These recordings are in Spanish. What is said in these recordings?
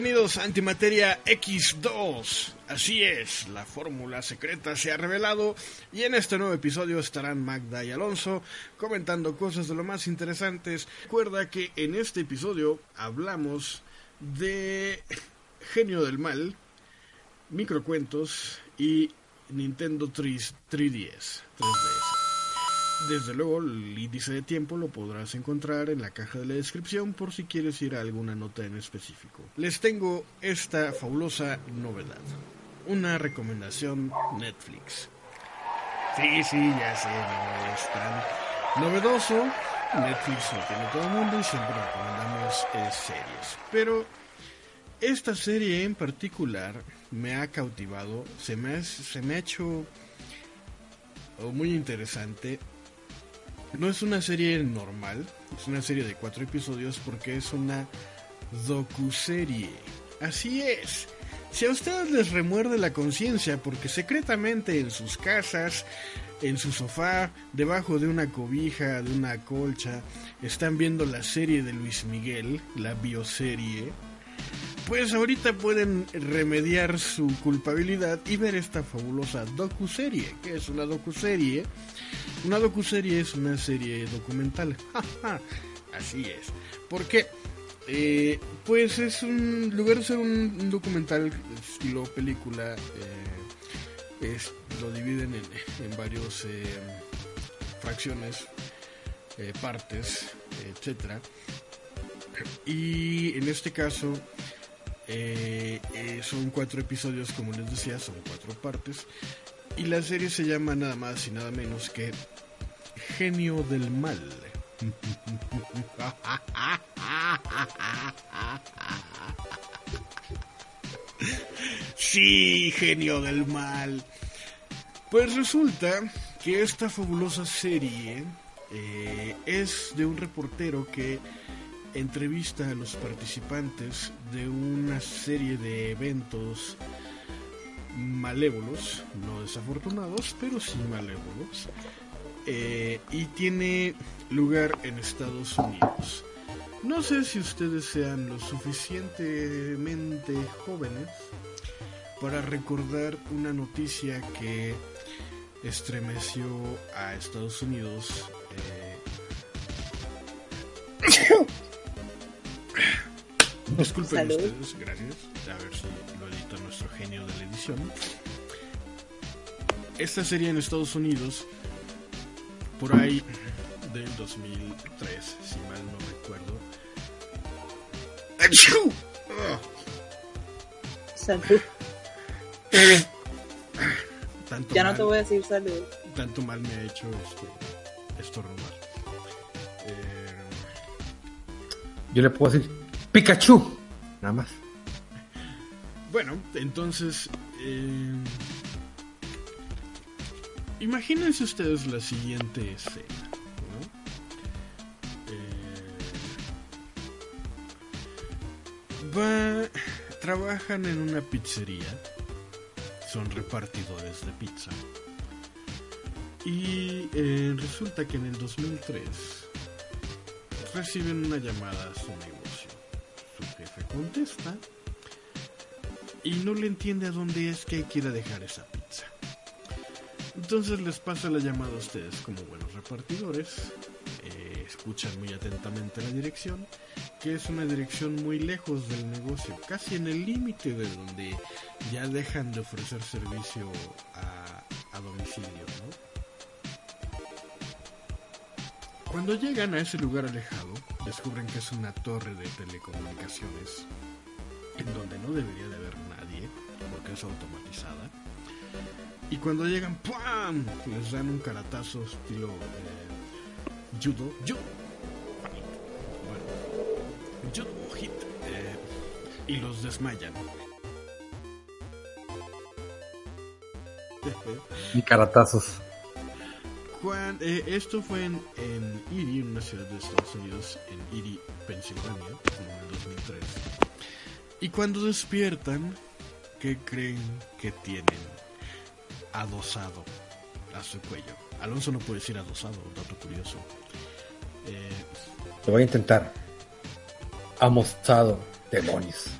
Bienvenidos a Antimateria X2. Así es, la fórmula secreta se ha revelado y en este nuevo episodio estarán Magda y Alonso comentando cosas de lo más interesantes. Recuerda que en este episodio hablamos de Genio del Mal, microcuentos y Nintendo 3, 3DS. 3DS. Desde luego, el índice de tiempo lo podrás encontrar en la caja de la descripción por si quieres ir a alguna nota en específico. Les tengo esta fabulosa novedad. Una recomendación Netflix. Sí, sí, ya sé, no es tan novedoso. Netflix lo tiene todo el mundo y siempre recomendamos eh, series. Pero esta serie en particular me ha cautivado, se me ha, se me ha hecho oh, muy interesante no es una serie normal, es una serie de cuatro episodios porque es una docuserie. Así es. Si a ustedes les remuerde la conciencia porque secretamente en sus casas, en su sofá, debajo de una cobija, de una colcha, están viendo la serie de Luis Miguel, la bioserie, pues ahorita pueden remediar su culpabilidad y ver esta fabulosa docuserie, que es una docuserie. Una docuserie es una serie documental. Así es. Porque eh, pues es un lugar de ser un, documental estilo película. Eh, es, lo dividen en, en varios eh, fracciones, partes, etcétera. Y en este caso eh, eh, son cuatro episodios, como les decía, son cuatro partes. Y la serie se llama nada más y nada menos que Genio del Mal. Sí, genio del mal. Pues resulta que esta fabulosa serie eh, es de un reportero que entrevista a los participantes de una serie de eventos malévolos, no desafortunados, pero sí malévolos, eh, y tiene lugar en Estados Unidos. No sé si ustedes sean lo suficientemente jóvenes para recordar una noticia que estremeció a Estados Unidos. Eh, Disculpen ustedes, gracias. A ver si lo edita nuestro genio de la edición. Esta serie en Estados Unidos, por ahí del 2003, si mal no recuerdo. Salud. ya no te voy a decir salud. Tanto mal me ha hecho esto, rumor. Yo le puedo decir Pikachu. Nada más. Bueno, entonces... Eh, imagínense ustedes la siguiente escena. ¿no? Eh, va, trabajan en una pizzería. Son repartidores de pizza. Y eh, resulta que en el 2003 reciben una llamada a su negocio su jefe contesta y no le entiende a dónde es que quiera dejar esa pizza. Entonces les pasa la llamada a ustedes como buenos repartidores, eh, escuchan muy atentamente la dirección, que es una dirección muy lejos del negocio, casi en el límite de donde ya dejan de ofrecer servicio a, a domicilio. ¿no? Cuando llegan a ese lugar alejado, descubren que es una torre de telecomunicaciones en donde no debería de haber nadie porque es automatizada. Y cuando llegan, ¡pam! les dan un caratazo estilo eh, judo, judo, bueno, judo hit eh, y los desmayan. Y caratazos. Eh, esto fue en, en, Erie, una ciudad de Estados Unidos, en Erie, Pensilvania, en el 2003. Y cuando despiertan, ¿qué creen que tienen adosado a su cuello? Alonso no puede decir adosado, un dato curioso. Eh, Lo voy a intentar. Amostado, demonios.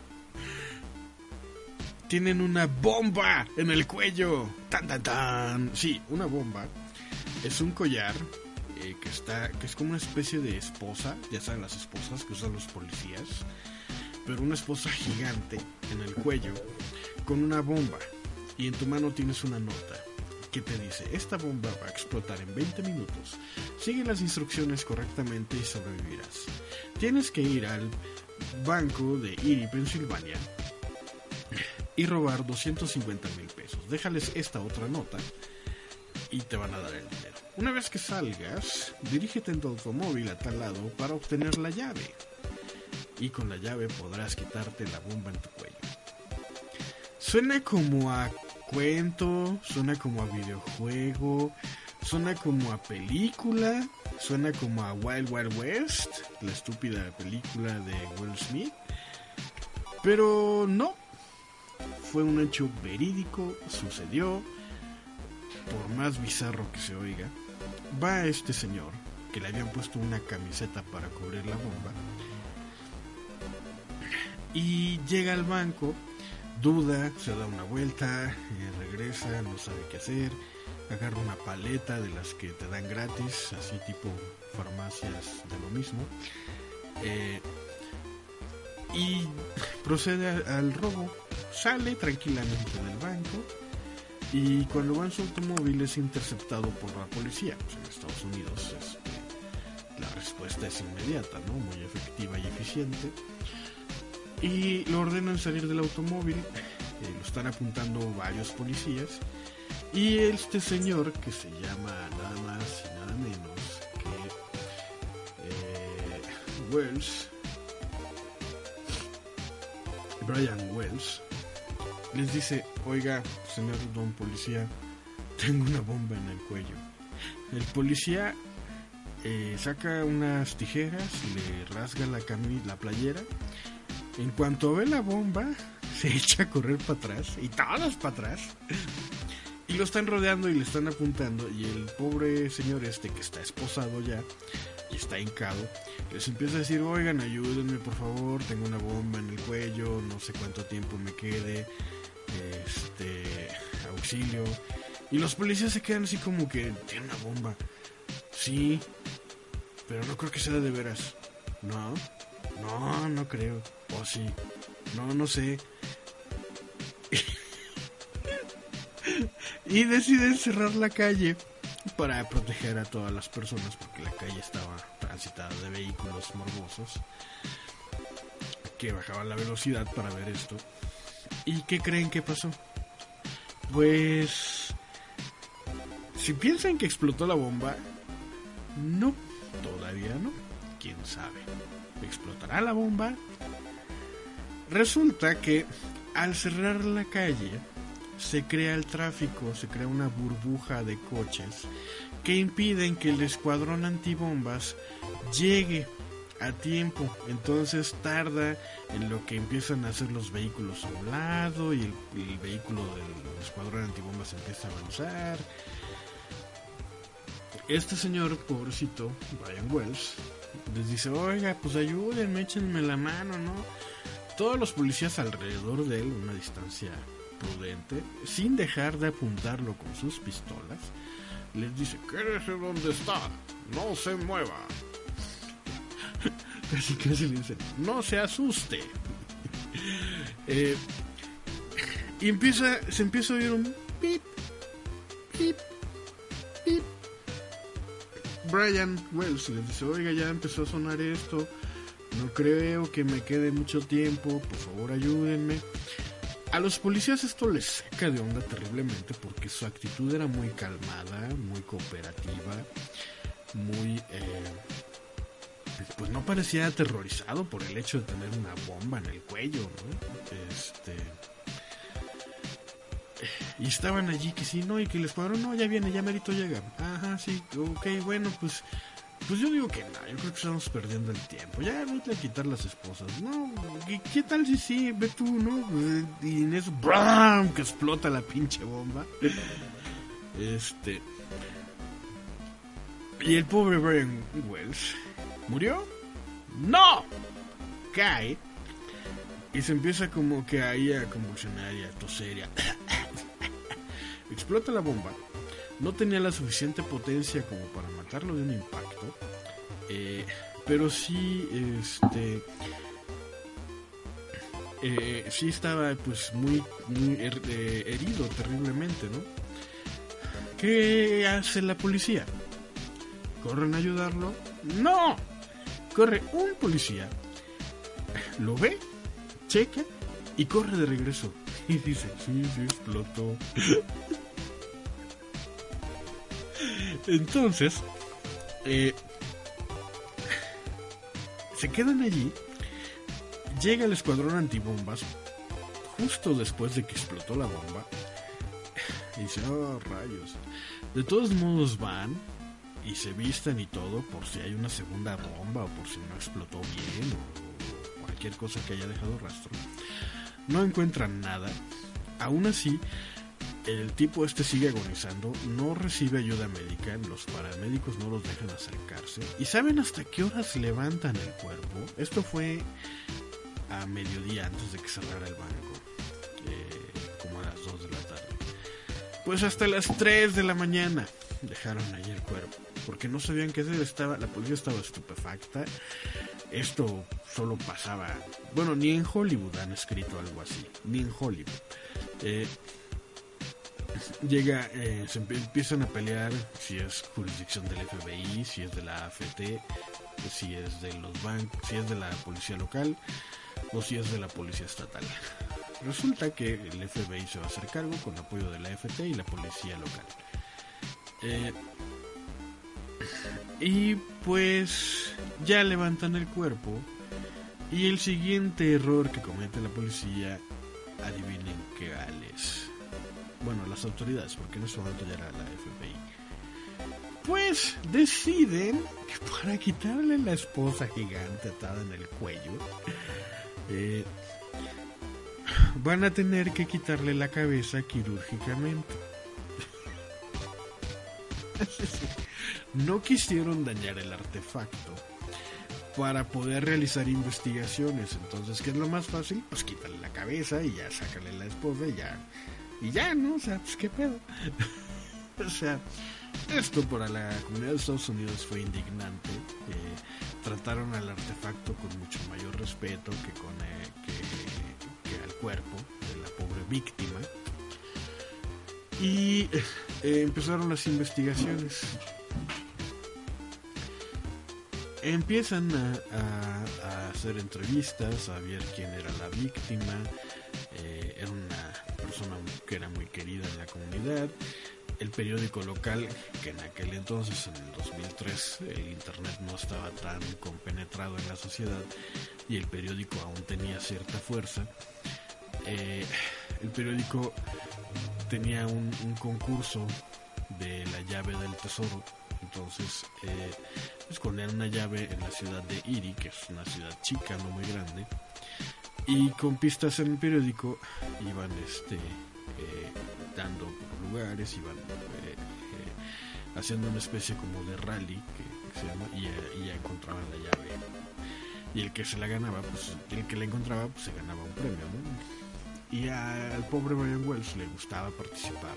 tienen una bomba en el cuello. Tan, tan, tan. Sí, una bomba. Es un collar eh, que está, que es como una especie de esposa, ya saben las esposas que usan los policías, pero una esposa gigante en el cuello con una bomba y en tu mano tienes una nota que te dice, esta bomba va a explotar en 20 minutos. Sigue las instrucciones correctamente y sobrevivirás. Tienes que ir al banco de Erie, Pensilvania y robar 250 mil pesos. Déjales esta otra nota y te van a dar el dinero. Una vez que salgas, dirígete en tu automóvil a tal lado para obtener la llave. Y con la llave podrás quitarte la bomba en tu cuello. Suena como a cuento, suena como a videojuego, suena como a película, suena como a Wild Wild West, la estúpida película de Will Smith. Pero no, fue un hecho verídico, sucedió, por más bizarro que se oiga. Va este señor, que le habían puesto una camiseta para cubrir la bomba, y llega al banco duda, se da una vuelta, eh, regresa, no sabe qué hacer, agarra una paleta de las que te dan gratis, así tipo farmacias de lo mismo, eh, y procede al robo, sale tranquilamente del banco y cuando va en su automóvil es interceptado por la policía, pues en Estados Unidos este, la respuesta es inmediata, ¿no? muy efectiva y eficiente y lo ordenan salir del automóvil. Eh, lo están apuntando varios policías. Y este señor, que se llama nada más y nada menos que eh, Wells, Brian Wells, les dice, oiga, señor don policía, tengo una bomba en el cuello. El policía eh, saca unas tijeras, le rasga la, la playera en cuanto ve la bomba, se echa a correr para atrás y todos para atrás. Y lo están rodeando y le están apuntando. Y el pobre señor este que está esposado ya y está hincado, les empieza a decir, oigan, ayúdenme por favor, tengo una bomba en el cuello, no sé cuánto tiempo me quede, este, auxilio. Y los policías se quedan así como que, tiene una bomba. Sí, pero no creo que sea de veras. No, no, no creo. O sí. No, no sé. y deciden cerrar la calle para proteger a todas las personas porque la calle estaba transitada de vehículos morbosos que bajaban la velocidad para ver esto. ¿Y qué creen que pasó? Pues... Si piensan que explotó la bomba, no, todavía no. ¿Quién sabe? ¿Explotará la bomba? Resulta que al cerrar la calle se crea el tráfico, se crea una burbuja de coches que impiden que el escuadrón antibombas llegue a tiempo. Entonces tarda en lo que empiezan a hacer los vehículos a un lado y el, vehículo del escuadrón antibombas empieza a avanzar. Este señor, pobrecito, Brian Wells, les dice, oiga, pues ayúdenme, échenme la mano, ¿no? Todos los policías alrededor de él, una distancia prudente, sin dejar de apuntarlo con sus pistolas, les dice, quédese donde está, no se mueva. casi casi le dice, no se asuste. Eh, y empieza, se empieza a oír un pip, pip, pip Brian Wells le dice, oiga, ya empezó a sonar esto, no creo que me quede mucho tiempo, por favor ayúdenme. A los policías esto les saca de onda terriblemente porque su actitud era muy calmada, muy cooperativa, muy... Eh, pues no parecía aterrorizado por el hecho de tener una bomba en el cuello, ¿no? Este y estaban allí que sí, no, y que les escuadrón, no, ya viene, ya merito llega. Ajá, sí, ok, bueno, pues pues yo digo que no, yo creo que estamos perdiendo el tiempo. Ya vete a quitar las esposas. No, ¿qué, tal si sí? Ve tú, ¿no? Y en eso, ¡bram! que explota la pinche bomba. Este. Y el pobre Brian Wells murió. ¡No! Cae Y se empieza como que ahí a convulsionar y a toser y a... Explota la bomba. No tenía la suficiente potencia como para matarlo de un impacto. eh, pero sí, este... eh, sí estaba pues muy, muy eh, herido terriblemente, ¿no? ¿Qué hace la policía? ¿Corren a ayudarlo? ¡No! Corre un policía, lo ve, checa y corre de regreso. Y dice, sí, sí, explotó. Entonces, eh, se quedan allí. Llega el escuadrón antibombas justo después de que explotó la bomba. Y dice, oh, rayos. De todos modos van y se visten y todo por si hay una segunda bomba o por si no explotó bien o cualquier cosa que haya dejado rastro. No encuentran nada. Aún así, el tipo este sigue agonizando, no recibe ayuda médica, los paramédicos no los dejan acercarse. ¿Y saben hasta qué horas levantan el cuerpo? Esto fue a mediodía antes de que cerrara el banco, eh, como a las 2 de la tarde. Pues hasta las 3 de la mañana dejaron ahí el cuerpo, porque no sabían qué estaba, la policía estaba estupefacta. Esto solo pasaba, bueno, ni en Hollywood han escrito algo así, ni en Hollywood. Eh, llega, eh, se empie- empiezan a pelear si es jurisdicción del FBI, si es de la AFT, si es de los bancos, si es de la policía local o si es de la policía estatal. Resulta que el FBI se va a hacer cargo con apoyo de la AFT y la policía local. Eh, y pues ya levantan el cuerpo y el siguiente error que comete la policía, adivinen qué es. Bueno, las autoridades, porque en ese momento ya la FBI. Pues deciden que para quitarle la esposa gigante atada en el cuello, eh, van a tener que quitarle la cabeza quirúrgicamente. no quisieron dañar el artefacto para poder realizar investigaciones. Entonces, ¿qué es lo más fácil? Pues quítale la cabeza y ya sácale la esposa y ya. Y ya, ¿no? O sea, pues qué pedo. o sea, esto para la comunidad de Estados Unidos fue indignante. Eh, trataron al artefacto con mucho mayor respeto que con eh, que, que al cuerpo de la pobre víctima. Y eh, empezaron las investigaciones. Empiezan a, hacer entrevistas, a ver quién era la víctima. Que era muy querida en la comunidad. El periódico local, que en aquel entonces, en el 2003, el internet no estaba tan compenetrado en la sociedad y el periódico aún tenía cierta fuerza. eh, el periódico tenía un, concurso de la llave del tesoro. Entonces, eh, escondían una llave en la ciudad de Erie, que es una ciudad chica, no muy grande. Y con pistas en el periódico iban este, eh, dando lugares, iban eh, eh, haciendo una especie como de rally, que, se llama, y, eh, y ya encontraban la llave. Y el que se la ganaba, pues el que la encontraba, pues se ganaba un premio. Y a- al pobre Brian Wells le gustaba participar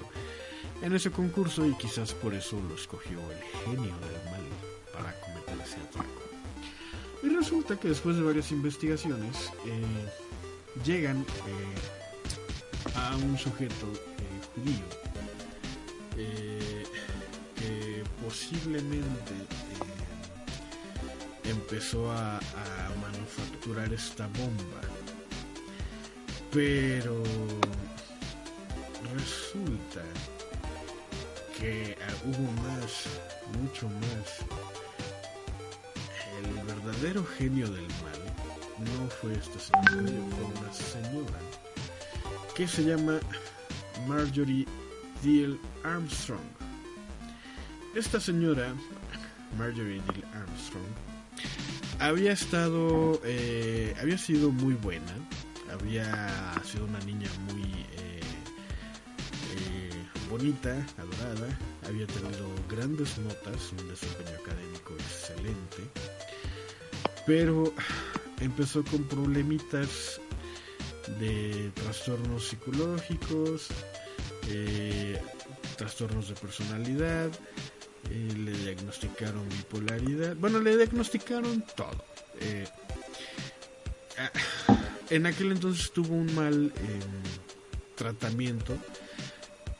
en ese concurso y quizás por eso lo escogió el genio del mal para cometer ese atraco. Y resulta que después de varias investigaciones llegan a un sujeto eh, judío eh, que posiblemente eh, empezó a, manufacturar esta bomba pero resulta que ah, hubo más, mucho más. El verdadero genio del mal no fue esta señora, fue una señora se llama Marjorie Deal Armstrong. Esta señora, Marjorie Deal Armstrong, había estado, eh, había sido muy buena, había sido una niña muy eh, eh, bonita, adorada, había tenido grandes notas, un desempeño académico excelente, pero empezó con problemitas de trastornos psicológicos, eh, trastornos de personalidad, eh, le diagnosticaron bipolaridad, bueno, le diagnosticaron todo. Eh, ah, en aquel entonces tuvo un mal tratamiento.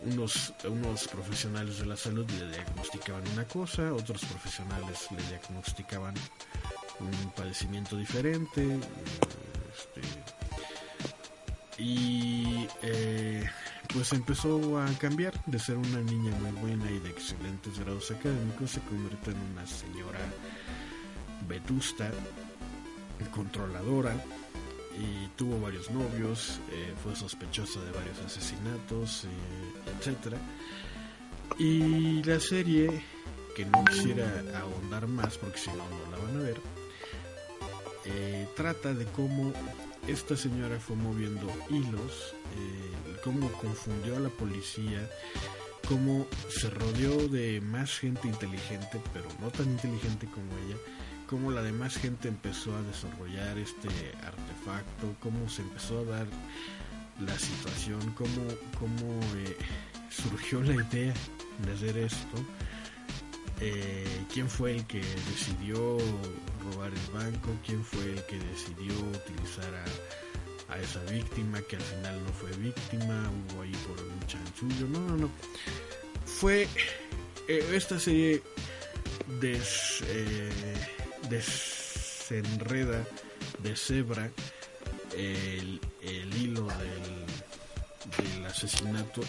Unos, unos profesionales de la salud le diagnosticaban una cosa, otros profesionales le diagnosticaban un padecimiento diferente. Y eh, pues empezó a cambiar de ser una niña muy buena y de excelentes grados académicos, se convirtió en una señora vetusta, controladora, y tuvo varios novios, eh, fue sospechosa de varios asesinatos, eh, etc. Y la serie, que no quisiera ahondar más porque si no, no la van a ver, eh, trata de cómo esta señora fue moviendo hilos, eh, cómo confundió a la policía, cómo se rodeó de más gente inteligente, pero no tan inteligente como ella, cómo la demás gente empezó a desarrollar este artefacto, cómo se empezó a dar la situación, cómo, cómo eh, surgió la idea de hacer esto. Eh, quién fue el que decidió robar el banco, quién fue el que decidió utilizar a, esa víctima que al final no fue víctima, hubo ahí por un chanchullo, no, no, no. Fue eh, esta serie des, eh, desenreda, cebra el, el hilo del, del asesinato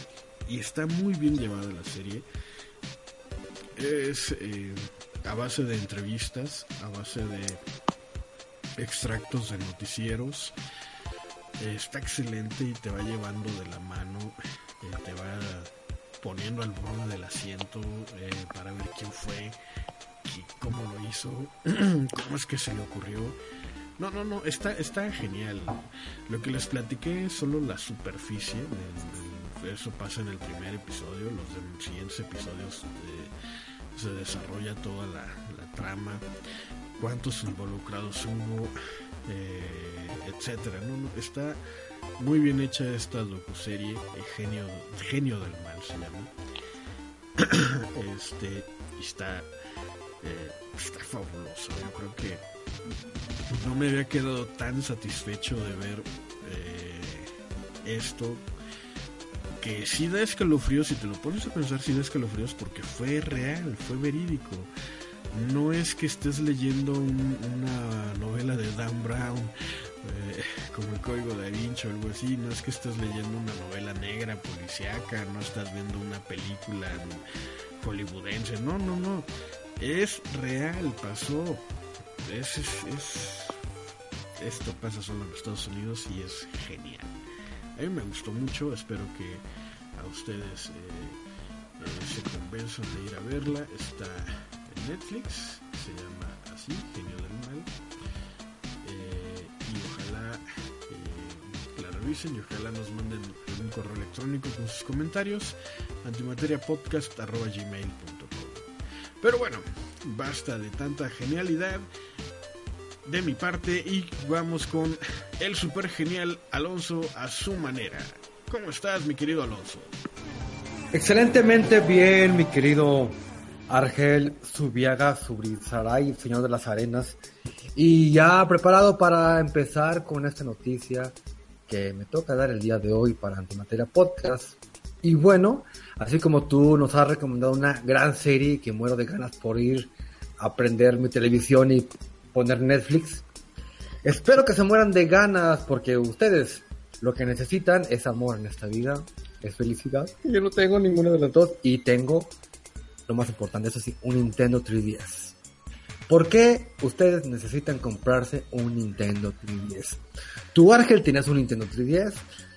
y está muy bien llevada la serie es eh, a base de entrevistas, a base de extractos de noticieros. está excelente y te va llevando de la mano, eh, te va poniendo al borde del asiento eh, para ver quién fue, cómo lo hizo, cómo es que se le ocurrió. No, no, no, está, está genial. Lo que les platiqué es solo la superficie. eso pasa en el primer episodio. Los siguientes episodios se desarrolla toda la, trama, cuántos involucrados hubo, eh, etcétera. ¿no? Está muy bien hecha esta docuserie, el genio, genio del mal se llama. este, está, eh, está fabuloso. Yo creo que no me había quedado tan satisfecho de ver eh, esto que sí da escalofríos, si te lo pones a pensar, sí da escalofríos porque fue real, fue verídico. No es que estés leyendo una novela de Dan Brown, eh, como el Código de Vinci o algo así, no es que estés leyendo una novela negra, policíaca, no estás viendo una película hollywoodense, no, no, no. Es real, pasó. Es, es, es, esto pasa solo en Estados Unidos y es genial. A mí me gustó mucho, espero que a ustedes eh, eh, se convenzan de ir a verla. Está en Netflix, se llama así, Genio del Mal. Eh, y ojalá la revisen y ojalá nos manden un correo electrónico con sus comentarios antimateriapodcast.gmail.com Pero bueno, basta de tanta genialidad de mi parte y vamos con el super genial Alonso a su manera. ¿Cómo estás, mi querido Alonso? Excelentemente bien, mi querido Argel Subiaga Subrizaray, señor de las arenas. Y ya preparado para empezar con esta noticia que me toca dar el día de hoy para Antimateria Podcast. Y bueno, así como tú nos has recomendado una gran serie que muero de ganas por ir a aprender mi televisión y poner Netflix. Espero que se mueran de ganas porque ustedes lo que necesitan es amor en esta vida, es felicidad. Yo no tengo ninguno de los dos y tengo, lo más importante, eso sí, un Nintendo 3DS. ¿Por qué ustedes necesitan comprarse un Nintendo 3DS? Tu Ángel tienes un Nintendo 3DS.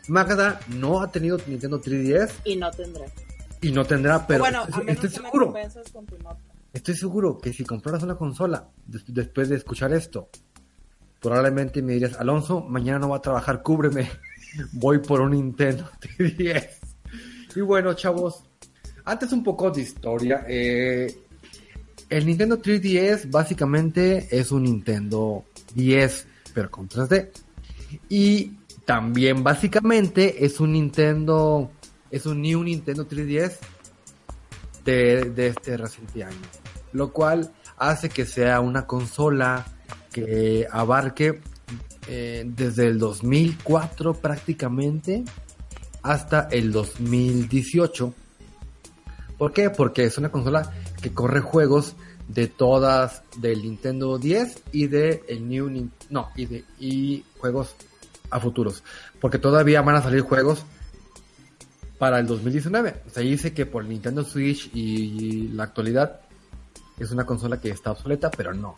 Magda no ha tenido Nintendo 3DS. Y no tendrá. Y no tendrá, pero bueno, estoy, seguro. Estoy seguro que si compraras una consola después de escuchar esto, probablemente me dirías, Alonso, mañana no va a trabajar, cúbreme. Voy por un Nintendo 3DS. Y bueno, chavos, antes un poco de historia. Eh, el Nintendo 3DS básicamente es un Nintendo 10, pero con 3D. Y también básicamente es un Nintendo, es un New Nintendo 3DS de, de este reciente año. Lo cual hace que sea una consola que abarque eh, desde el 2004 prácticamente hasta el 2018. ¿Por qué? Porque es una consola que corre juegos de todas del Nintendo 10 y de el New no y de y juegos a futuros porque todavía van a salir juegos para el 2019 se dice que por Nintendo Switch y la actualidad es una consola que está obsoleta pero no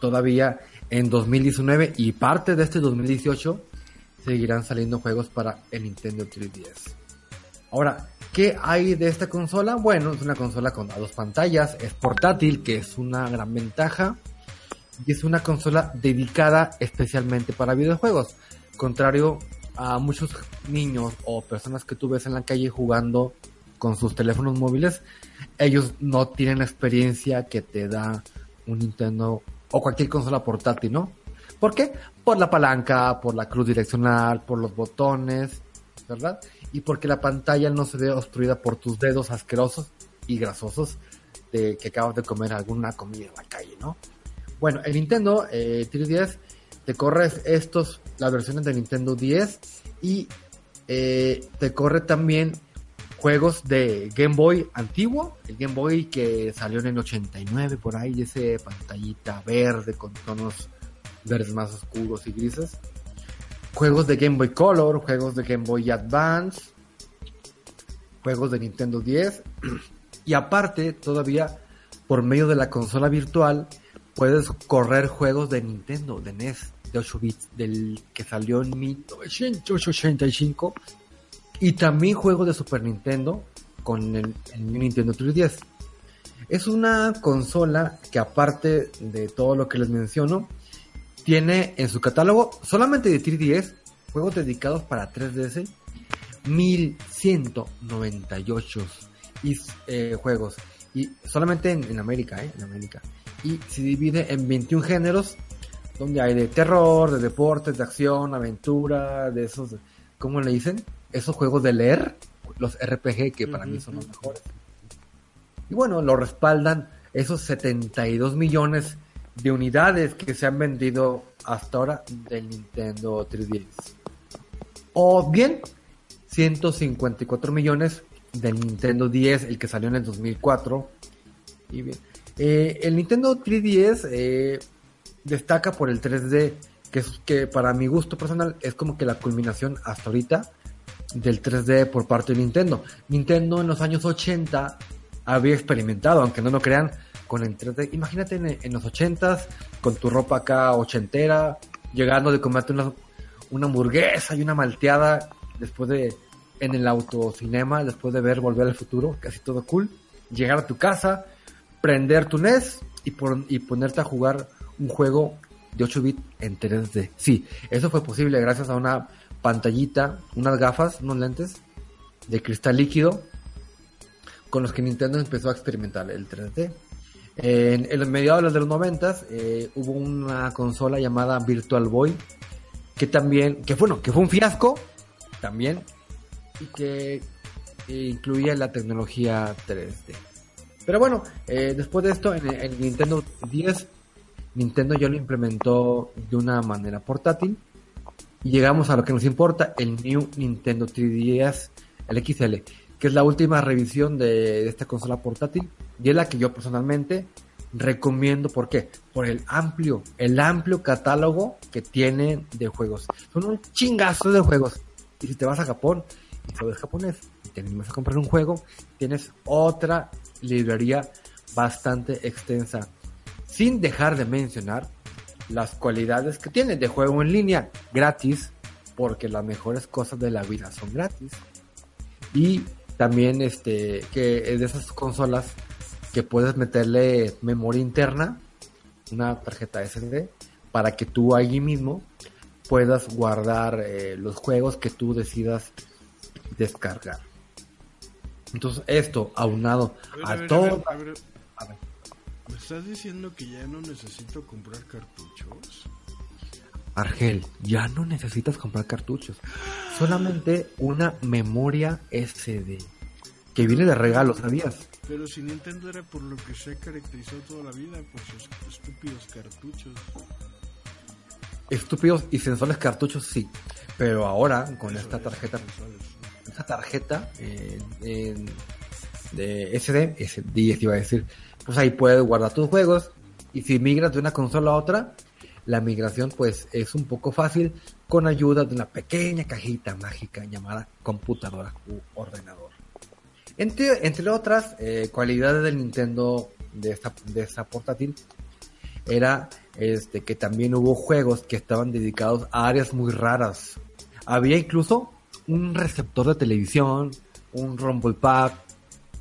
todavía en 2019 y parte de este 2018 seguirán saliendo juegos para el Nintendo 3DS ahora ¿Qué hay de esta consola? Bueno, es una consola con dos pantallas, es portátil, que es una gran ventaja, y es una consola dedicada especialmente para videojuegos, contrario a muchos niños o personas que tú ves en la calle jugando con sus teléfonos móviles, ellos no tienen la experiencia que te da un Nintendo o cualquier consola portátil, ¿no? ¿Por qué? Por la palanca, por la cruz direccional, por los botones, ¿verdad? y porque la pantalla no se ve obstruida por tus dedos asquerosos y grasosos de que acabas de comer alguna comida en la calle, ¿no? Bueno, el Nintendo eh, 3DS te corre estos, las versiones de Nintendo 10 y eh, te corre también juegos de Game Boy antiguo, el Game Boy que salió en el 89 por ahí, ese pantallita verde con tonos verdes más oscuros y grises. Juegos de Game Boy Color, juegos de Game Boy Advance, juegos de Nintendo 10 y aparte todavía por medio de la consola virtual puedes correr juegos de Nintendo, de NES, de 8 bits, del que salió en 1985 y también juegos de Super Nintendo con el, Nintendo 3DS. Es una consola que aparte de todo lo que les menciono, tiene en su catálogo solamente de 3DS juegos dedicados para 3DS 1198 y, eh, juegos y solamente en, América, ¿eh? en América. Y se divide en 21 géneros donde hay de terror, de deportes, de acción, aventura, de esos, ¿cómo le dicen? Esos juegos de leer, los RPG que para mí son los mejores. Y bueno, lo respaldan esos 72 millones de unidades que se han vendido hasta ahora del Nintendo 3DS. O bien 154 millones del Nintendo 10, el que salió en el 2004. Y bien, eh, el Nintendo 3DS eh, destaca por el 3D, que, es, que para mi gusto personal es como que la culminación hasta ahorita del 3D por parte de Nintendo. Nintendo en los años 80 había experimentado, aunque no lo crean, con el 3D. Imagínate en, los 80s, con tu ropa acá ochentera, llegando de comerte una, una hamburguesa y una malteada después de en el autocinema, después de ver Volver al Futuro, casi todo cool, llegar a tu casa, prender tu NES y, y ponerte a jugar un juego de 8 bits en 3D. Sí, eso fue posible gracias a una pantallita, unas gafas, unos lentes de cristal líquido con los que Nintendo empezó a experimentar el 3D. En, los mediados de los 90 eh, hubo una consola llamada Virtual Boy que también, que bueno, que fue un fiasco también y que incluía la tecnología 3D. Pero bueno, eh, después de esto, en el Nintendo 10, Nintendo ya lo implementó de una manera portátil. Y llegamos a lo que nos importa, el New Nintendo 3DS, el XL, que es la última revisión de esta consola portátil y es la que yo personalmente recomiendo. ¿Por qué? Por el amplio, el amplio catálogo que tiene de juegos. Son un chingazo de juegos. Y si te vas a Japón y sabes japonés y te animas a comprar un juego, tienes otra librería bastante extensa. Sin dejar de mencionar las cualidades que tiene de juego en línea gratis, porque las mejores cosas de la vida son gratis. Y también este que es de esas consolas que puedes meterle memoria interna, una tarjeta SD, para que tú allí mismo puedas guardar eh, los juegos que tú decidas descargar. Entonces esto aunado a, todo... ¿Me estás diciendo que ya no necesito comprar cartuchos? Argel, ya no necesitas comprar cartuchos. Solamente una memoria SD. Que viene de regalo, ¿sabías? Pero si Nintendo era por lo que se caracterizó toda la vida, por sus estúpidos cartuchos. Estúpidos y sensuales cartuchos, sí. Pero ahora, con esta tarjeta, esta tarjeta eh, en- de SD, SD iba a decir, pues ahí puedes guardar tus juegos. Y si migras de una consola a otra, la migración pues es un poco fácil con ayuda de una pequeña cajita mágica llamada computadora u ordenador. Entre, entre otras eh, cualidades del Nintendo de esta, de esta portátil era este que también hubo juegos que estaban dedicados a áreas muy raras. Había incluso un receptor de televisión, un rumble pack,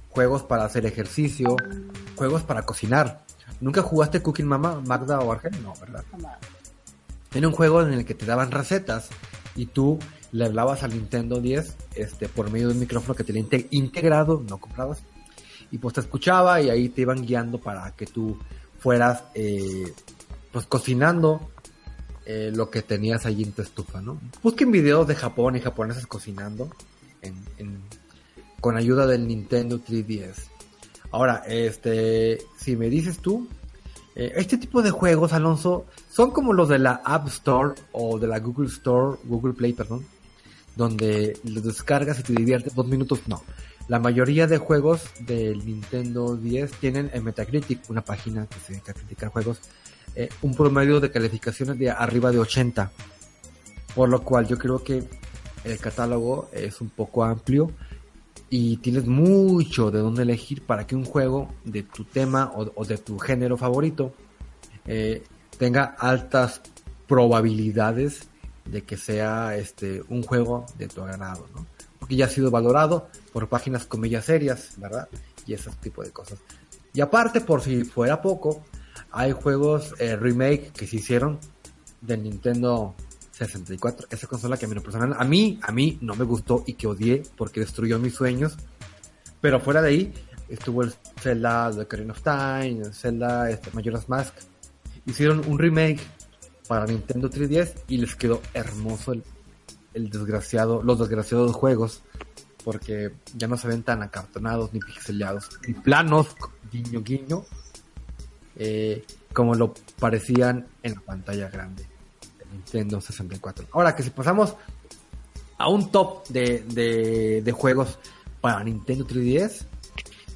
juegos para hacer ejercicio, juegos para cocinar. ¿Nunca jugaste Cooking Mama, Magda o Argel? No, ¿verdad? Era un juego en el que te daban recetas y tú le hablabas al Nintendo 10 este, por medio de un micrófono que tenía inte- integrado, no comprabas, y pues te escuchaba y ahí te iban guiando para que tú fueras eh, pues cocinando eh, lo que tenías allí en tu estufa, ¿no? Busquen videos de Japón y japoneses cocinando con ayuda del Nintendo 3DS. Ahora, este, si me dices tú, eh, este tipo de juegos, Alonso, son como los de la App Store o de la Google Store, Google Play, perdón, donde los descargas y te diviertes dos minutos. No, la mayoría de juegos del Nintendo 10 tienen en Metacritic, una página que se dedica a criticar juegos, eh, un promedio de calificaciones de arriba de 80. Por lo cual yo creo que el catálogo es un poco amplio y tienes mucho de dónde elegir para que un juego de tu tema o, de tu género favorito eh, tenga altas probabilidades de que sea este un juego de tu agrado, ¿no? Porque ya ha sido valorado por páginas comillas serias, ¿verdad? Y ese tipo de cosas. Y aparte, por si fuera poco, hay juegos eh, remake que se hicieron del Nintendo 64, esa consola que a mí, personal, a mí, a mí no me gustó y que odié porque destruyó mis sueños. Pero fuera de ahí, estuvo el Zelda The Ocarina of Time, el Zelda este, Majora's Mask. Hicieron un remake para Nintendo 3DS y les quedó hermoso el, desgraciado, los desgraciados juegos. Porque ya no se ven tan acartonados ni pixelados, ni planos, guiño guiño, eh, como lo parecían en la pantalla grande de Nintendo 64. Ahora que si pasamos a un top de, de, de juegos para Nintendo 3DS,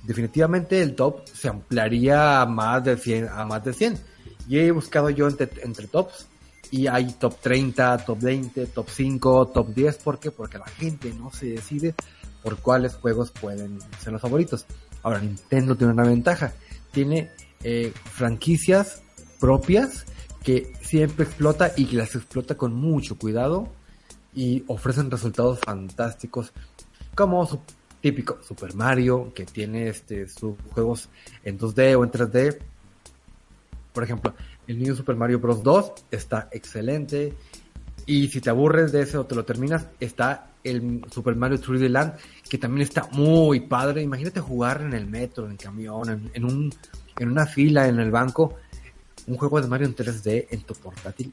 definitivamente el top se ampliaría a más de 100, a más de 100. Y he buscado yo entre, entre tops y hay top 30, top 20, top 5, top 10. ¿Por qué? Porque la gente no se decide por cuáles juegos pueden ser los favoritos. Ahora, Nintendo tiene una ventaja. Tiene eh, franquicias propias que siempre explota y que las explota con mucho cuidado y ofrecen resultados fantásticos como su típico Super Mario que tiene este sus juegos en 2D o en 3D por ejemplo el New Super Mario Bros. 2 está excelente y si te aburres de ese o te lo terminas está el Super Mario 3D Land que también está muy padre. Imagínate jugar en el metro en el camión en, en un en una fila en el banco un juego de Mario en 3D en tu portátil.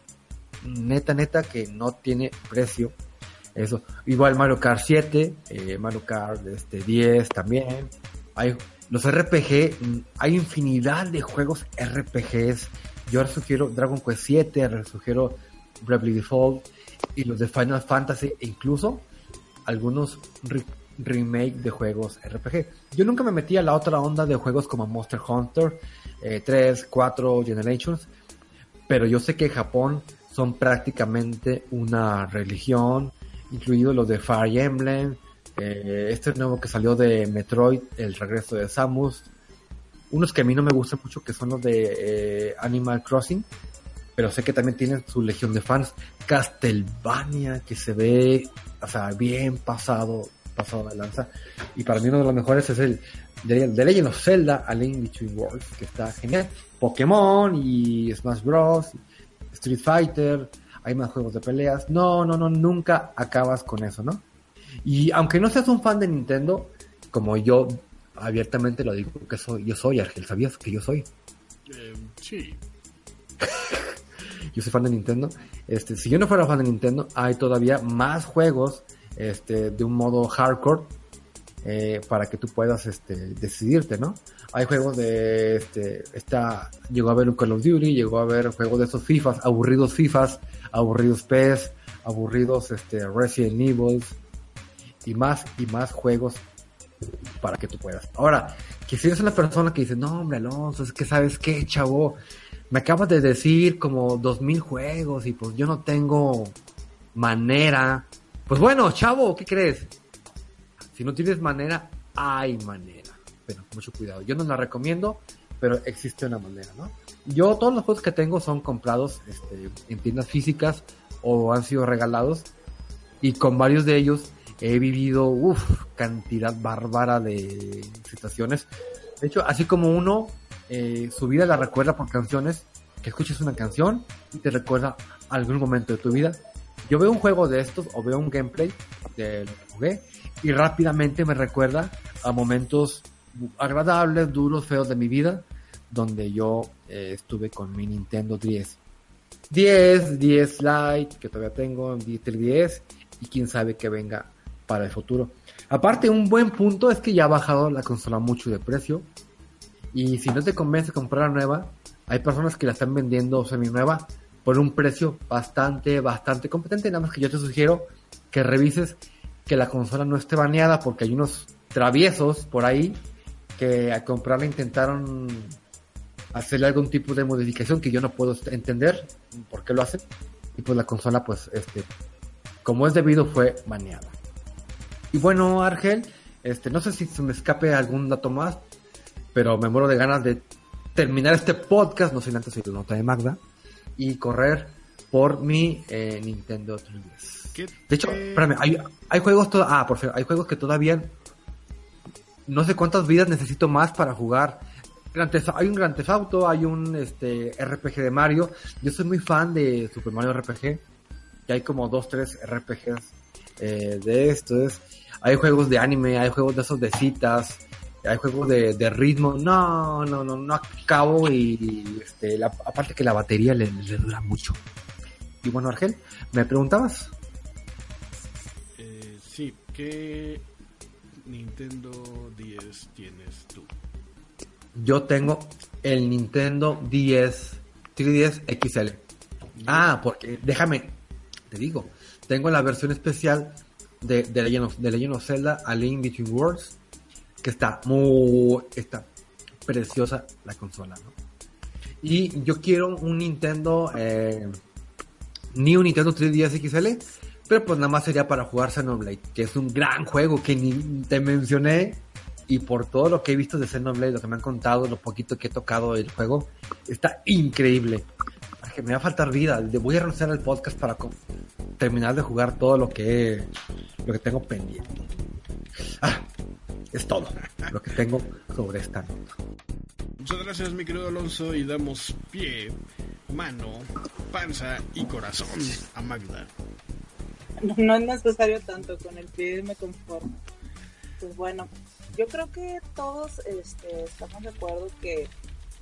Neta neta que no tiene precio eso. Igual Mario Kart 7 eh, Mario Kart este 10 también. Hay los RPG mm, hay infinidad de juegos RPGs yo ahora sugiero Dragon Quest 7 ahora sugiero Bravely Default y los de Final Fantasy e incluso algunos remake de juegos RPG. Yo nunca me metí a la otra onda de juegos como Monster Hunter eh, 3, 4, Generations, pero yo sé que Japón son prácticamente una religión, incluido los de Fire Emblem, eh, este nuevo que salió de Metroid, el regreso de Samus, unos que a mí no me gustan mucho que son los de eh, Animal Crossing, pero sé que también tienen su legión de fans. Castlevania, que se ve, o sea, bien pasado, pasado de lanza. Y para mí uno de los mejores es el de, de Legend of Zelda, A Link Between Worlds, que está genial. Pokémon y Smash Bros, Street Fighter, hay más juegos de peleas. No, no, no, nunca acabas con eso, ¿no? Y aunque no seas un fan de Nintendo, como yo abiertamente lo digo que soy, yo soy Argel, ¿sabías que yo soy? Eh, sí. yo soy fan de Nintendo. Este, si yo no fuera fan de Nintendo, hay todavía más juegos este, de un modo hardcore eh, para que tú puedas este, decidirte, ¿no? Hay juegos de, este, esta, llegó a ver un Call of Duty, llegó a ver juegos de esos FIFAs, aburridos FIFAs, aburridos PES, aburridos este, Resident Evil y más y más juegos para que tú puedas. Ahora, que si eres una persona que dice, no, hombre, Alonso, es que sabes qué, chavo, me acabas de decir como dos mil juegos y pues yo no tengo manera. Pues bueno, chavo, ¿qué crees? Si no tienes manera, hay manera. Pero mucho cuidado. Yo no la recomiendo, pero existe una manera, ¿no? Yo todos los juegos que tengo son comprados este, en tiendas físicas o han sido regalados y con varios de ellos he vivido, uff, cantidad bárbara de situaciones. De hecho, así como uno, eh, su vida la recuerda por canciones, que escuches una canción y te recuerda algún momento de tu vida. Yo veo un juego de estos o veo un gameplay de lo que jugué y rápidamente me recuerda a momentos agradables, duros, feos de mi vida, donde yo eh, estuve con mi Nintendo 10. 10, 10 Lite, que todavía tengo, 10 y quién sabe que venga para el futuro. Aparte, un buen punto es que ya ha bajado la consola mucho de precio. Y si no te convence comprar la nueva, hay personas que la están vendiendo semi nueva por un precio bastante, bastante competente. Nada más que yo te sugiero que revises que la consola no esté baneada porque hay unos traviesos por ahí que a comprarla intentaron hacerle algún tipo de modificación que yo no puedo entender por qué lo hacen. Y pues la consola, pues, este, como es debido, fue baneada. Y bueno, Argel, este, no sé si se me escape algún dato más, pero me muero de ganas de terminar este podcast, no sin antes ir la nota de Magda, y correr por mi eh, Nintendo 3DS. De hecho, espérame, hay, hay juegos, ah, por favor, hay juegos que todavía no sé cuántas vidas necesito más para jugar. hay un Grand Theft Auto, hay un este, RPG de Mario. Yo soy muy fan de Super Mario RPG. Y hay como dos, tres RPGs eh, de estos. Hay juegos de anime, hay juegos de esos de citas, hay juegos de, ritmo. No, no, no, no acabo y, este, aparte que la batería le, dura mucho. Y bueno, Argel, ¿me preguntabas? Eh, sí, ¿qué Nintendo 10 tienes tú? Yo tengo el Nintendo 10 3DS XL. Ah, porque déjame, te digo, tengo la versión especial de, de, Legend, of, de Legend of Zelda A Link Between Worlds, que está muy, está preciosa la consola. Y yo quiero un Nintendo, eh, ni un Nintendo 3DS XL, pero pues nada más sería para jugar Xenoblade, que es un gran juego que ni te mencioné. Y por todo lo que he visto de Xenoblade, lo que me han contado, lo poquito que he tocado el juego, está increíble. Que me va a faltar vida. Voy a renunciar al podcast para terminar de jugar todo lo que lo que tengo pendiente. Ah, es todo lo que tengo sobre esta nota. Muchas gracias, mi querido Alonso, y damos pie, mano, panza y corazón a Magda. No, es necesario tanto, con el pie me conformo. Pues bueno, yo creo que todos este, estamos de acuerdo que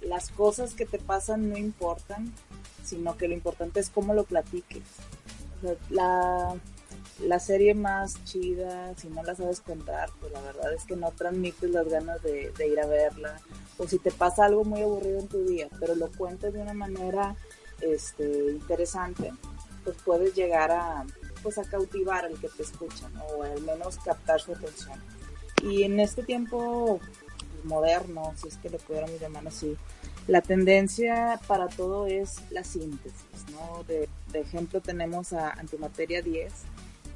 las cosas que te pasan no importan, sino que lo importante es cómo lo platiques. la, la serie más chida, si no la sabes contar, pues la verdad es que no transmites las ganas de, de, ir a verla. O si te pasa algo muy aburrido en tu día, pero lo cuentas de una manera este, interesante, pues puedes llegar a, pues a cautivar al que te escucha, o al menos captar su atención. Y en este tiempo moderno, si es que lo pudiéramos llamar así, la tendencia para todo es la síntesis, ¿no? De, ejemplo tenemos a Antimateria 10,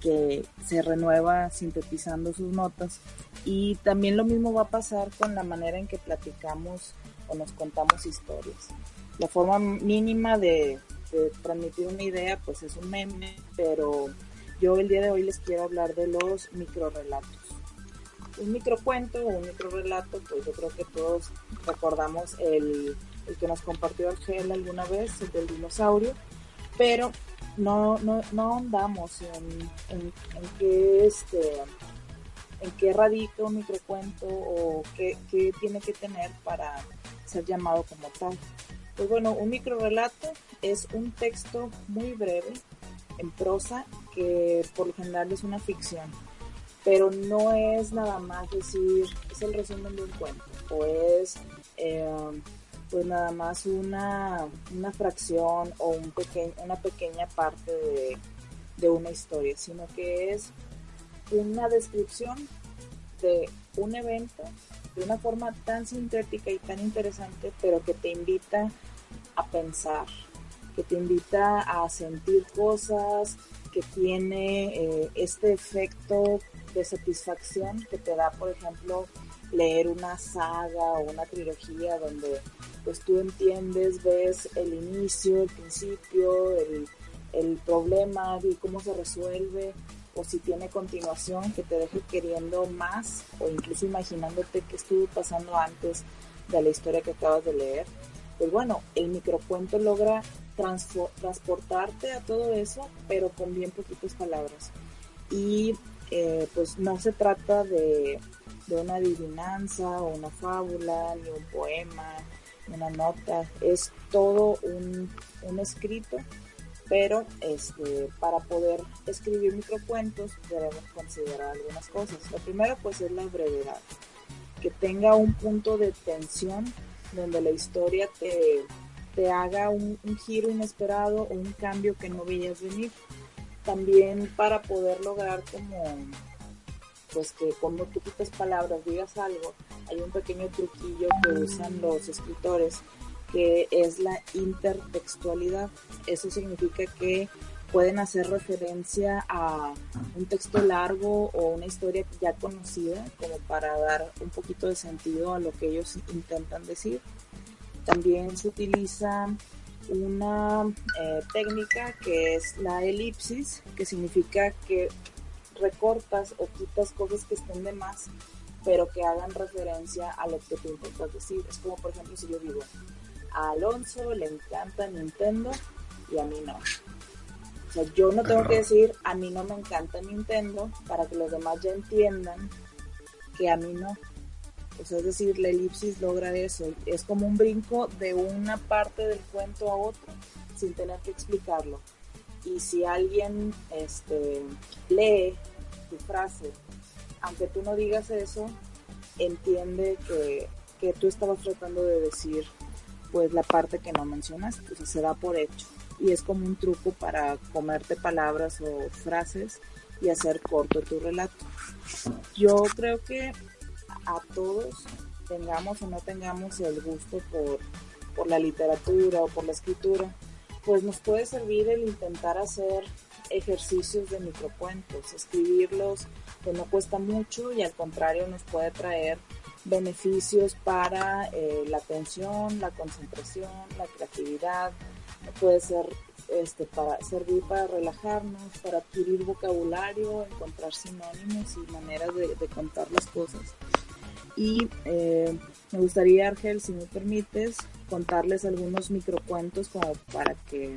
que se renueva sintetizando sus notas y también lo mismo va a pasar con la manera en que platicamos o nos contamos historias. La forma mínima de, de transmitir una idea pues es un meme, pero yo el día de hoy les quiero hablar de los microrelatos un microcuento o un microrelato, pues yo creo que todos recordamos el, el que nos compartió Argel alguna vez, el del dinosaurio, pero no, no, no andamos en, en, qué este en qué radica un microcuento o qué, qué, tiene que tener para ser llamado como tal. Pues bueno, un microrelato es un texto muy breve en prosa que por lo general es una ficción, pero no es nada más decir, es el resumen de un cuento o es eh, pues nada más una, una fracción o un pequeño, una pequeña parte de, de una historia, sino que es una descripción de un evento de una forma tan sintética y tan interesante, pero que te invita a pensar, que te invita a sentir cosas, que tiene eh, este efecto de satisfacción que te da, por ejemplo, leer una saga o una trilogía donde pues tú entiendes, ves el inicio, el principio, el, el problema y cómo se resuelve o si tiene continuación que te deje queriendo más o incluso imaginándote qué estuvo pasando antes de la historia que acabas de leer. Pues bueno, el microcuento logra transportarte a todo eso, pero con bien poquitas palabras. Y eh, pues no se trata de, de una adivinanza o una fábula, ni un poema, una nota, es todo un, un escrito pero este, para poder escribir microcuentos debemos considerar algunas cosas. Lo primero pues es la brevedad, que tenga un punto de tensión donde la historia te, te haga un, giro inesperado o un cambio que no veías venir. También para poder lograr como pues que con muy poquitas palabras digas algo, hay un pequeño truquillo que usan los escritores que es la intertextualidad. Eso significa que pueden hacer referencia a un texto largo o una historia ya conocida como para dar un poquito de sentido a lo que ellos intentan decir. También se utiliza una eh, técnica que es la elipsis, que significa que recortas o quitas cosas que estén de más, pero que hagan referencia a lo que tú intentas decir. Es como, por ejemplo, si yo digo, a Alonso le encanta Nintendo y a mí no. O sea, yo no tengo que decir a mí no me encanta Nintendo para que los demás ya entiendan que a mí no. O sea, es decir, la elipsis logra eso. Es como un brinco de una parte del cuento a otra sin tener que explicarlo. Y si alguien este, lee tu frase, aunque tú no digas eso, entiende que, que tú estabas tratando de decir pues la parte que no mencionas, pues se da por hecho. Y es como un truco para comerte palabras o frases y hacer corto tu relato. Yo creo que a todos, tengamos o no tengamos el gusto por, por la literatura o por la escritura, pues nos puede servir el intentar hacer ejercicios de microcuentos, escribirlos que no cuesta mucho y al contrario nos puede traer beneficios para eh, la atención, la concentración, la creatividad, puede ser este, para servir para relajarnos, para adquirir vocabulario, encontrar sinónimos y maneras de, contar las cosas. Y eh, me gustaría, Argel, si me permites, contarles algunos microcuentos como para que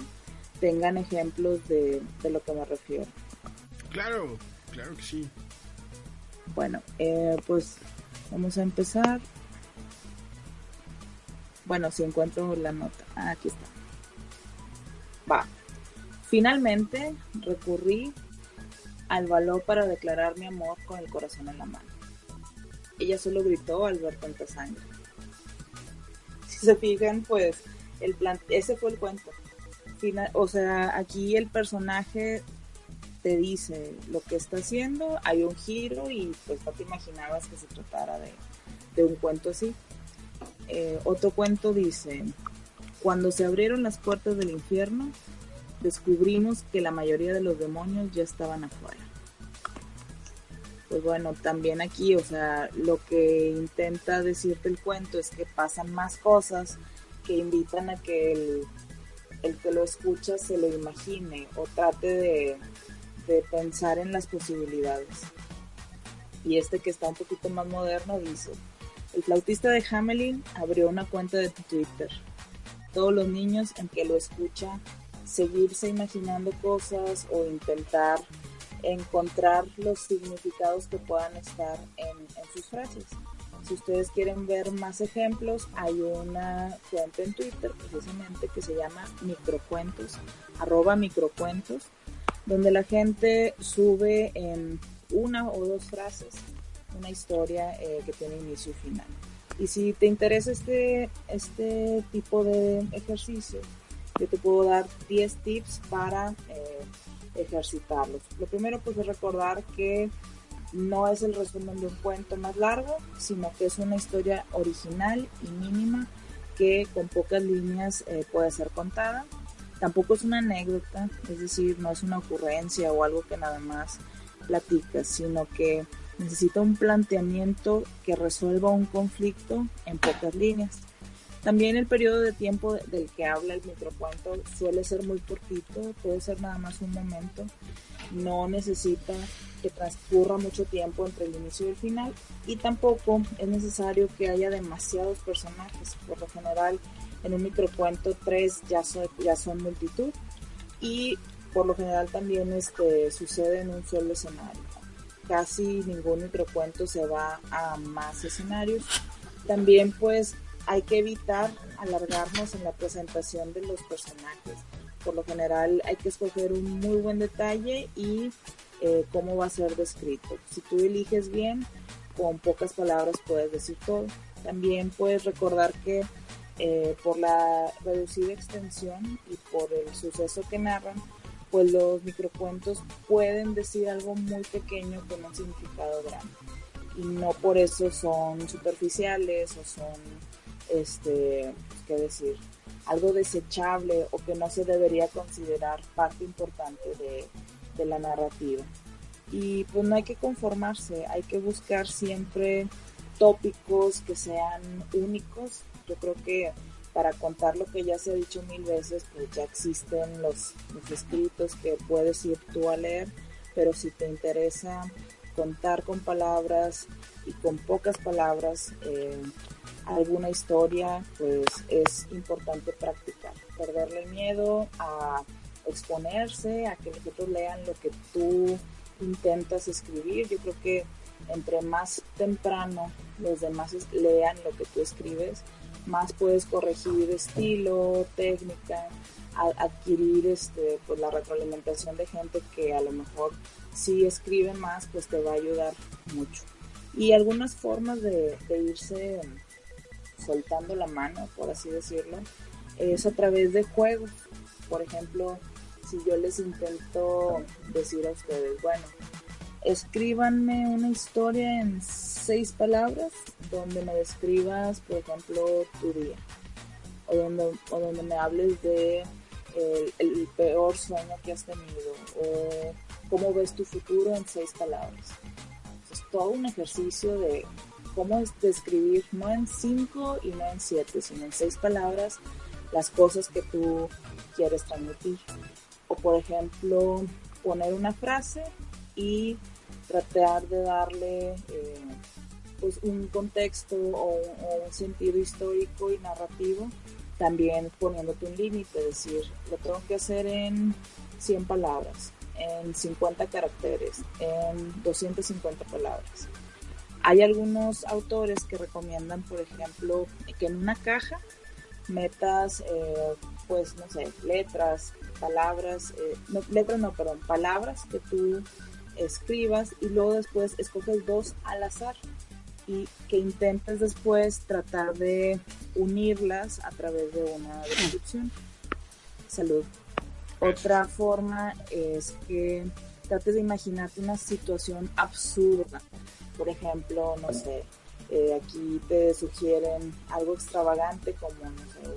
tengan ejemplos de, de lo que me refiero. Claro, claro que sí. Bueno, eh, pues Vamos a empezar. Bueno, si encuentro la nota. Ah, aquí está. Va. Finalmente recurrí al valor para declarar mi amor con el corazón en la mano. Ella solo gritó al ver tanta sangre. Se fijan, pues el plan ese fue el cuento. o sea, aquí el personaje te dice lo que está haciendo, hay un giro y pues no te imaginabas que se tratara de, un cuento así. Eh, otro cuento dice, cuando se abrieron las puertas del infierno, descubrimos que la mayoría de los demonios ya estaban afuera. Pues bueno, también aquí, o sea, lo que intenta decirte el cuento es que pasan más cosas que invitan a que el, el que lo escucha se lo imagine o trate de, de pensar en las posibilidades. Y este que está un poquito más moderno dice, el flautista de Hamelin abrió una cuenta de Twitter. Todos los niños en que lo escucha seguirse imaginando cosas o intentar encontrar los significados que puedan estar en, sus frases. Si ustedes quieren ver más ejemplos, hay una cuenta en Twitter precisamente que se llama microcuentos, arroba microcuentos, donde la gente sube en una o dos frases una historia eh, que tiene inicio y final. Y si te interesa este, este tipo de ejercicio, yo te puedo dar 10 tips para eh, ejercitarlos. Lo primero pues es recordar que no es el resumen de un cuento más largo, sino que es una historia original y mínima que con pocas líneas eh, puede ser contada. Tampoco es una anécdota, es decir, no es una ocurrencia o algo que nada más platicas, sino que necesita un planteamiento que resuelva un conflicto en pocas líneas. También el periodo de tiempo del que habla el microcuento suele ser muy cortito, puede ser nada más un momento, no necesita que transcurra mucho tiempo entre el inicio y el final y tampoco es necesario que haya demasiados personajes, por lo general en un microcuento tres ya son, ya son multitud y por lo general también este, sucede en un solo escenario. Casi ningún microcuento se va a más escenarios. También pues hay que evitar alargarnos en la presentación de los personajes. Por lo general hay que escoger un muy buen detalle y eh, cómo va a ser descrito. Si tú eliges bien, con pocas palabras puedes decir todo. También puedes recordar que eh, por la reducida extensión y por el suceso que narran, pues los microcuentos pueden decir algo muy pequeño con un significado grande. Y no por eso son superficiales o son este, qué decir, algo desechable o que no se debería considerar parte importante de, la narrativa. Y pues no hay que conformarse, hay que buscar siempre tópicos que sean únicos. Yo creo que para contar lo que ya se ha dicho mil veces, pues ya existen los, los escritos que puedes ir tú a leer, pero si te interesa contar con palabras y con pocas palabras, eh, alguna historia, pues es importante practicar, perderle miedo a exponerse, a que los otros lean lo que tú intentas escribir. Yo creo que entre más temprano los demás lean lo que tú escribes, más puedes corregir estilo, técnica, adquirir este, pues la retroalimentación de gente que a lo mejor si escribe más, pues te va a ayudar mucho. Y algunas formas de, irse soltando la mano, por así decirlo, es a través de juegos. Por ejemplo, si yo les intento decir a ustedes, bueno, escríbanme una historia en seis palabras donde me describas, por ejemplo, tu día. O donde, o donde me hables de el, peor sueño que has tenido. O cómo ves tu futuro en seis palabras. Todo un ejercicio de cómo es describir, no en cinco y no en siete, sino en seis palabras, las cosas que tú quieres transmitir. O por ejemplo, poner una frase y tratar de darle eh, pues un contexto o, un sentido histórico y narrativo, también poniéndote un límite, decir, lo tengo que hacer en 100 palabras, en 50 caracteres, en 250 palabras. Hay algunos autores que recomiendan, por ejemplo, que en una caja metas, eh, pues, no sé, letras, palabras, eh, no, letras no, perdón, palabras que tú escribas y luego después escoges dos al azar y que intentes después tratar de unirlas a través de una descripción. Salud. Otra forma es que trates de imaginarte una situación absurda por ejemplo, no sé, eh, aquí te sugieren algo extravagante como,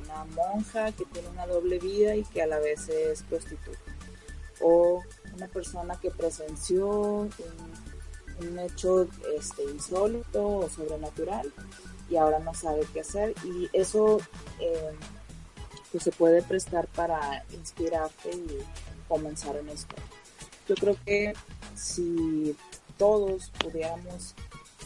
una monja que tiene una doble vida y que a la vez es prostituta. O una persona que presenció un, hecho este, insólito o sobrenatural y ahora no sabe qué hacer. Y eso eh, pues se puede prestar para inspirarte y comenzar en esto. Yo creo que si todos pudiéramos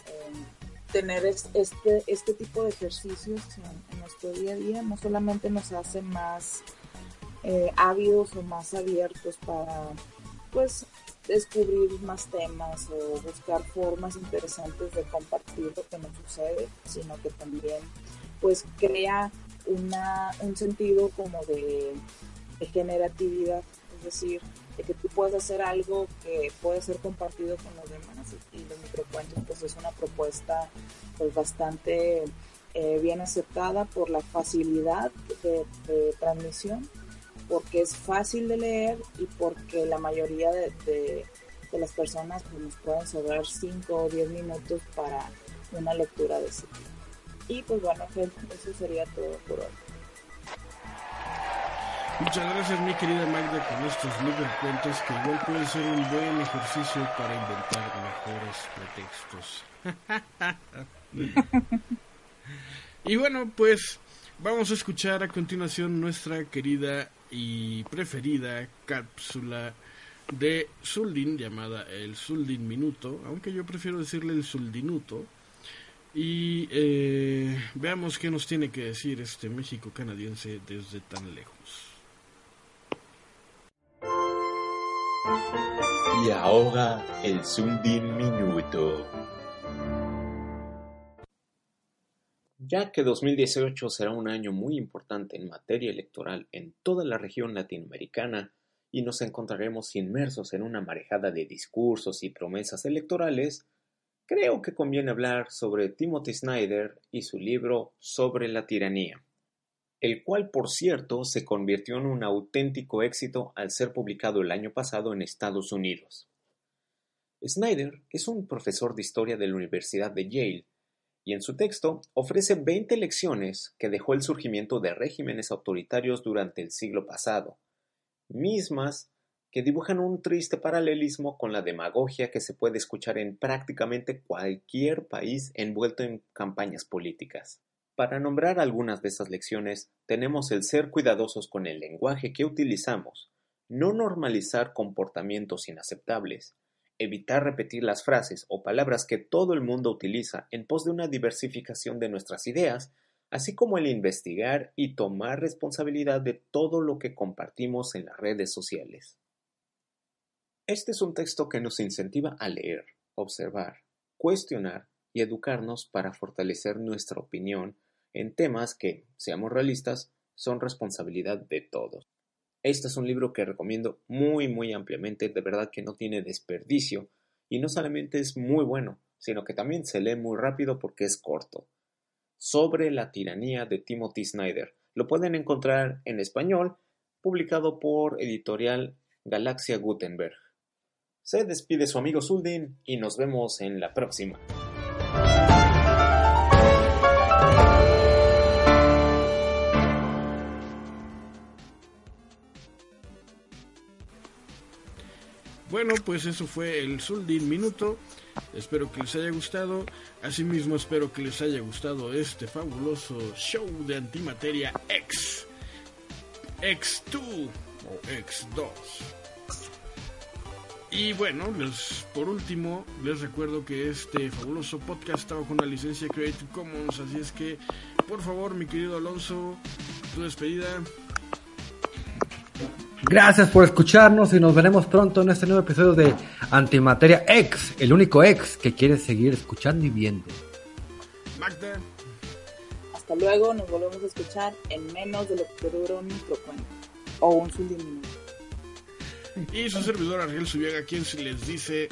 eh, tener este, este tipo de ejercicios en, nuestro día a día, no solamente nos hace más eh, ávidos o más abiertos para pues descubrir más temas o buscar formas interesantes de compartir lo que nos sucede, sino que también pues crea una, un sentido como de, generatividad, es decir, de que tú puedes hacer algo que puede ser compartido con los demás y, los microcuentos pues es una propuesta pues bastante eh, bien aceptada por la facilidad de, transmisión, porque es fácil de leer y porque la mayoría de, las personas pues, nos pueden sobrar 5 o 10 minutos para una lectura de ese. Y pues bueno, eso sería todo por hoy. Muchas gracias mi querida Magda con estos cuentos que igual puede ser un buen ejercicio para inventar mejores pretextos. y bueno, pues vamos a escuchar a continuación nuestra querida y preferida cápsula de Zuldin llamada el Zuldin Minuto, aunque yo prefiero decirle el Zuldinuto y eh, veamos qué nos tiene que decir este México canadiense desde tan lejos. Y ahora el Sundin Minuto. Ya que 2018 será un año muy importante en materia electoral en toda la región latinoamericana y nos encontraremos inmersos en una marejada de discursos y promesas electorales, creo que conviene hablar sobre Timothy Snyder y su libro Sobre la tiranía, el cual por cierto se convirtió en un auténtico éxito al ser publicado el año pasado en Estados Unidos. Snyder es un profesor de historia de la Universidad de Yale y en su texto ofrece 20 lecciones que dejó el surgimiento de regímenes autoritarios durante el siglo pasado, mismas que dibujan un triste paralelismo con la demagogia que se puede escuchar en prácticamente cualquier país envuelto en campañas políticas. Para nombrar algunas de esas lecciones, tenemos el ser cuidadosos con el lenguaje que utilizamos, no normalizar comportamientos inaceptables, evitar repetir las frases o palabras que todo el mundo utiliza en pos de una diversificación de nuestras ideas, así como el investigar y tomar responsabilidad de todo lo que compartimos en las redes sociales. Este es un texto que nos incentiva a leer, observar, cuestionar y educarnos para fortalecer nuestra opinión en temas que, seamos realistas, son responsabilidad de todos. Este es un libro que recomiendo muy muy ampliamente, de verdad que no tiene desperdicio y no solamente es muy bueno, sino que también se lee muy rápido porque es corto. Sobre la tiranía de Timothy Snyder. Lo pueden encontrar en español, publicado por editorial Galaxia Gutenberg. Se despide su amigo Zuldin y nos vemos en la próxima. Bueno, pues eso fue el Zuldin Minuto. Espero que les haya gustado. Asimismo, espero que les haya gustado este fabuloso show de antimateria X. X2 o X2. Y bueno, les, por último, les recuerdo que este fabuloso podcast está con la licencia Creative Commons, así es que, por favor, mi querido Alonso, tu despedida. Gracias por escucharnos y nos veremos pronto en este nuevo episodio de Antimateria X, el único ex que quiere seguir escuchando y viendo. Magda. Hasta luego, nos volvemos a escuchar en menos de lo que dura un microcuento o un subdiminuto. Y su servidor Ariel Subiega, quien se les dice